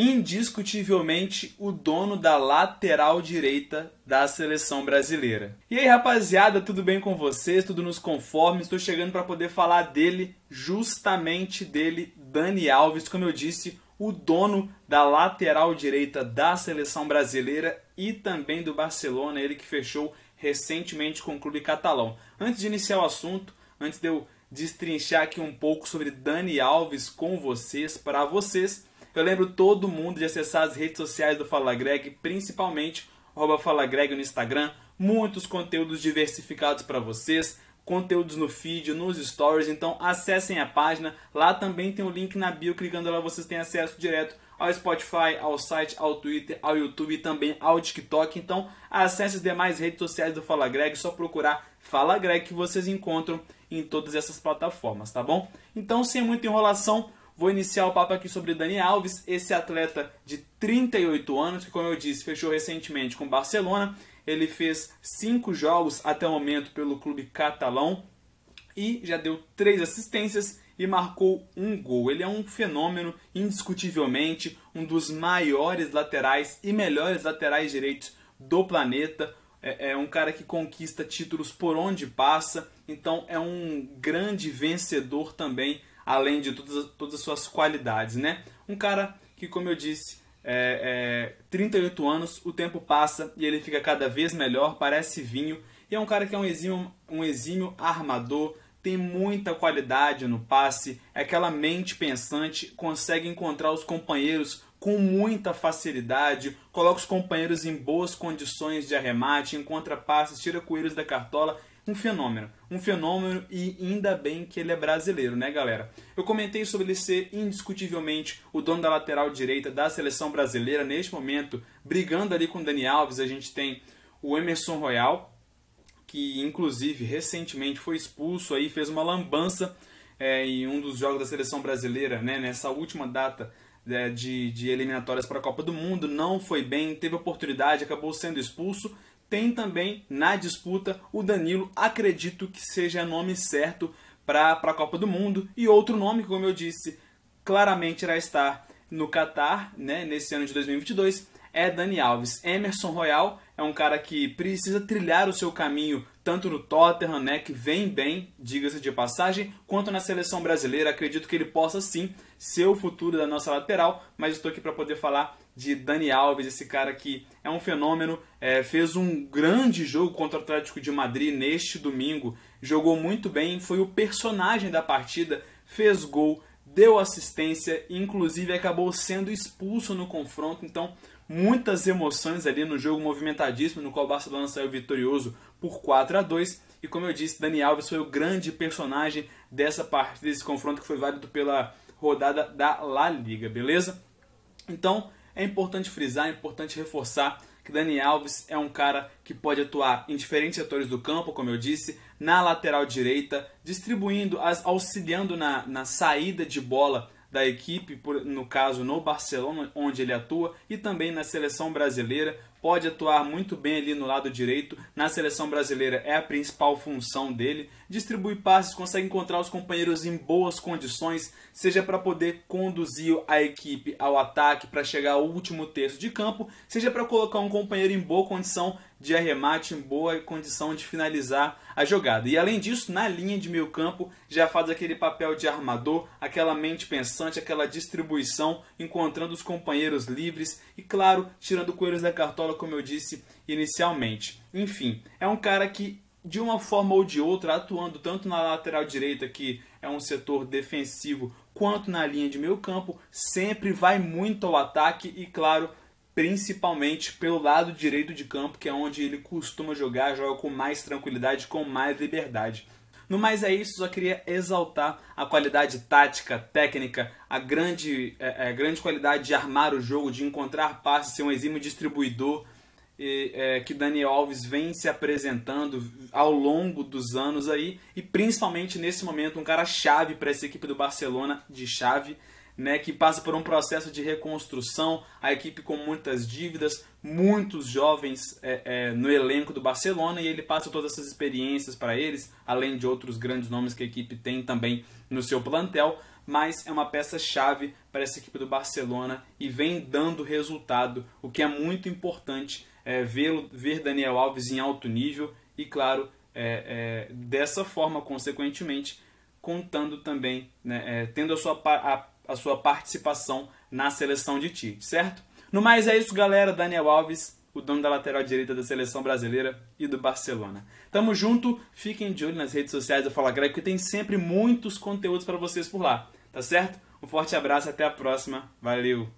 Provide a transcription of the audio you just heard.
indiscutivelmente o dono da lateral direita da seleção brasileira. E aí, rapaziada, tudo bem com vocês? Tudo nos conforme? Estou chegando para poder falar dele, justamente dele, Dani Alves, como eu disse, o dono da lateral direita da seleção brasileira e também do Barcelona, ele que fechou recentemente com o clube catalão. Antes de iniciar o assunto, antes de eu destrinchar aqui um pouco sobre Dani Alves com vocês, para vocês, eu lembro todo mundo de acessar as redes sociais do Fala Greg, principalmente Fala Greg no Instagram, muitos conteúdos diversificados para vocês, conteúdos no feed, nos stories, então acessem a página, lá também tem o link na bio, clicando lá vocês têm acesso direto ao Spotify, ao site, ao Twitter, ao YouTube e também ao TikTok. Então acesse as demais redes sociais do Fala Greg, só procurar Fala Greg que vocês encontram em todas essas plataformas, tá bom? Então sem muita enrolação, Vou iniciar o papo aqui sobre Dani Alves, esse atleta de 38 anos, que, como eu disse, fechou recentemente com o Barcelona. Ele fez cinco jogos até o momento pelo clube catalão e já deu três assistências e marcou um gol. Ele é um fenômeno, indiscutivelmente, um dos maiores laterais e melhores laterais direitos do planeta. É, é, um cara que conquista títulos por onde passa, então é um grande vencedor também além de todas, todas as suas qualidades, né? Um cara que, como eu disse, é, é, 38 anos, o tempo passa e ele fica cada vez melhor, parece vinho, e é um cara que é um exímio, um exímio armador, tem muita qualidade no passe, é aquela mente pensante, consegue encontrar os companheiros com muita facilidade, coloca os companheiros em boas condições de arremate, encontra passes, tira coelhos da cartola um fenômeno. Um fenômeno e ainda bem que ele é brasileiro, né, galera? Eu comentei sobre ele ser indiscutivelmente o dono da lateral direita da seleção brasileira neste momento, brigando ali com o Dani Alves. A gente tem o Emerson Royal, que inclusive recentemente foi expulso aí, fez uma lambança é, em um dos jogos da seleção brasileira, né, nessa última data é, de, de eliminatórias para a Copa do Mundo, não foi bem, teve oportunidade, acabou sendo expulso tem também na disputa o Danilo, acredito que seja nome certo para a Copa do Mundo. E outro nome, como eu disse, claramente irá estar no Qatar, né, nesse ano de 2022, é Dani Alves. Emerson Royal é um cara que precisa trilhar o seu caminho tanto no Tottenham, né, que vem bem, diga-se de passagem, quanto na seleção brasileira. Acredito que ele possa sim ser o futuro da nossa lateral, mas estou aqui para poder falar de Dani Alves, esse cara que é um fenômeno, é, fez um grande jogo contra o Atlético de Madrid neste domingo, jogou muito bem, foi o personagem da partida, fez gol, deu assistência, inclusive acabou sendo expulso no confronto, então muitas emoções ali no jogo movimentadíssimo, no qual o Barcelona saiu vitorioso por 4 a 2 e como eu disse, Dani Alves foi o grande personagem dessa partida, desse confronto que foi válido pela rodada da La Liga, beleza? Então, é importante frisar, é importante reforçar que Dani Alves é um cara que pode atuar em diferentes setores do campo, como eu disse, na lateral direita, distribuindo, auxiliando na, na saída de bola da equipe, no caso no Barcelona, onde ele atua, e também na seleção brasileira. Pode atuar muito bem ali no lado direito. Na seleção brasileira é a principal função dele. Distribui passes, consegue encontrar os companheiros em boas condições, seja para poder conduzir a equipe ao ataque para chegar ao último terço de campo, seja para colocar um companheiro em boa condição de arremate em boa condição de finalizar a jogada. E além disso, na linha de meio campo, já faz aquele papel de armador, aquela mente pensante, aquela distribuição, encontrando os companheiros livres e, claro, tirando coelhos da cartola, como eu disse inicialmente. Enfim, é um cara que, de uma forma ou de outra, atuando tanto na lateral direita, que é um setor defensivo, quanto na linha de meio campo, sempre vai muito ao ataque e, claro, principalmente pelo lado direito de campo, que é onde ele costuma jogar, joga com mais tranquilidade, com mais liberdade. No mais é isso, só queria exaltar a qualidade tática, técnica, a grande, é, é, grande qualidade de armar o jogo, de encontrar passes, ser um exímio distribuidor e, é, que Daniel Alves vem se apresentando ao longo dos anos aí e principalmente nesse momento um cara chave para essa equipe do Barcelona de chave né, que passa por um processo de reconstrução, a equipe com muitas dívidas, muitos jovens é, é, no elenco do Barcelona e ele passa todas essas experiências para eles, além de outros grandes nomes que a equipe tem também no seu plantel. mas é uma peça-chave para essa equipe do Barcelona e vem dando resultado, o que é muito importante é, ver, ver Daniel Alves em alto nível e, claro, é, é, dessa forma, consequentemente, contando também, né, é, tendo a sua, a, a sua participação na seleção de Tite, certo? No mais é isso, galera. Daniel Alves, o dono da lateral direita da seleção brasileira e do Barcelona. Tamo junto, fiquem de olho nas redes sociais da Fala Greg, que tem sempre muitos conteúdos para vocês por lá, tá certo? Um forte abraço, até a próxima. Valeu!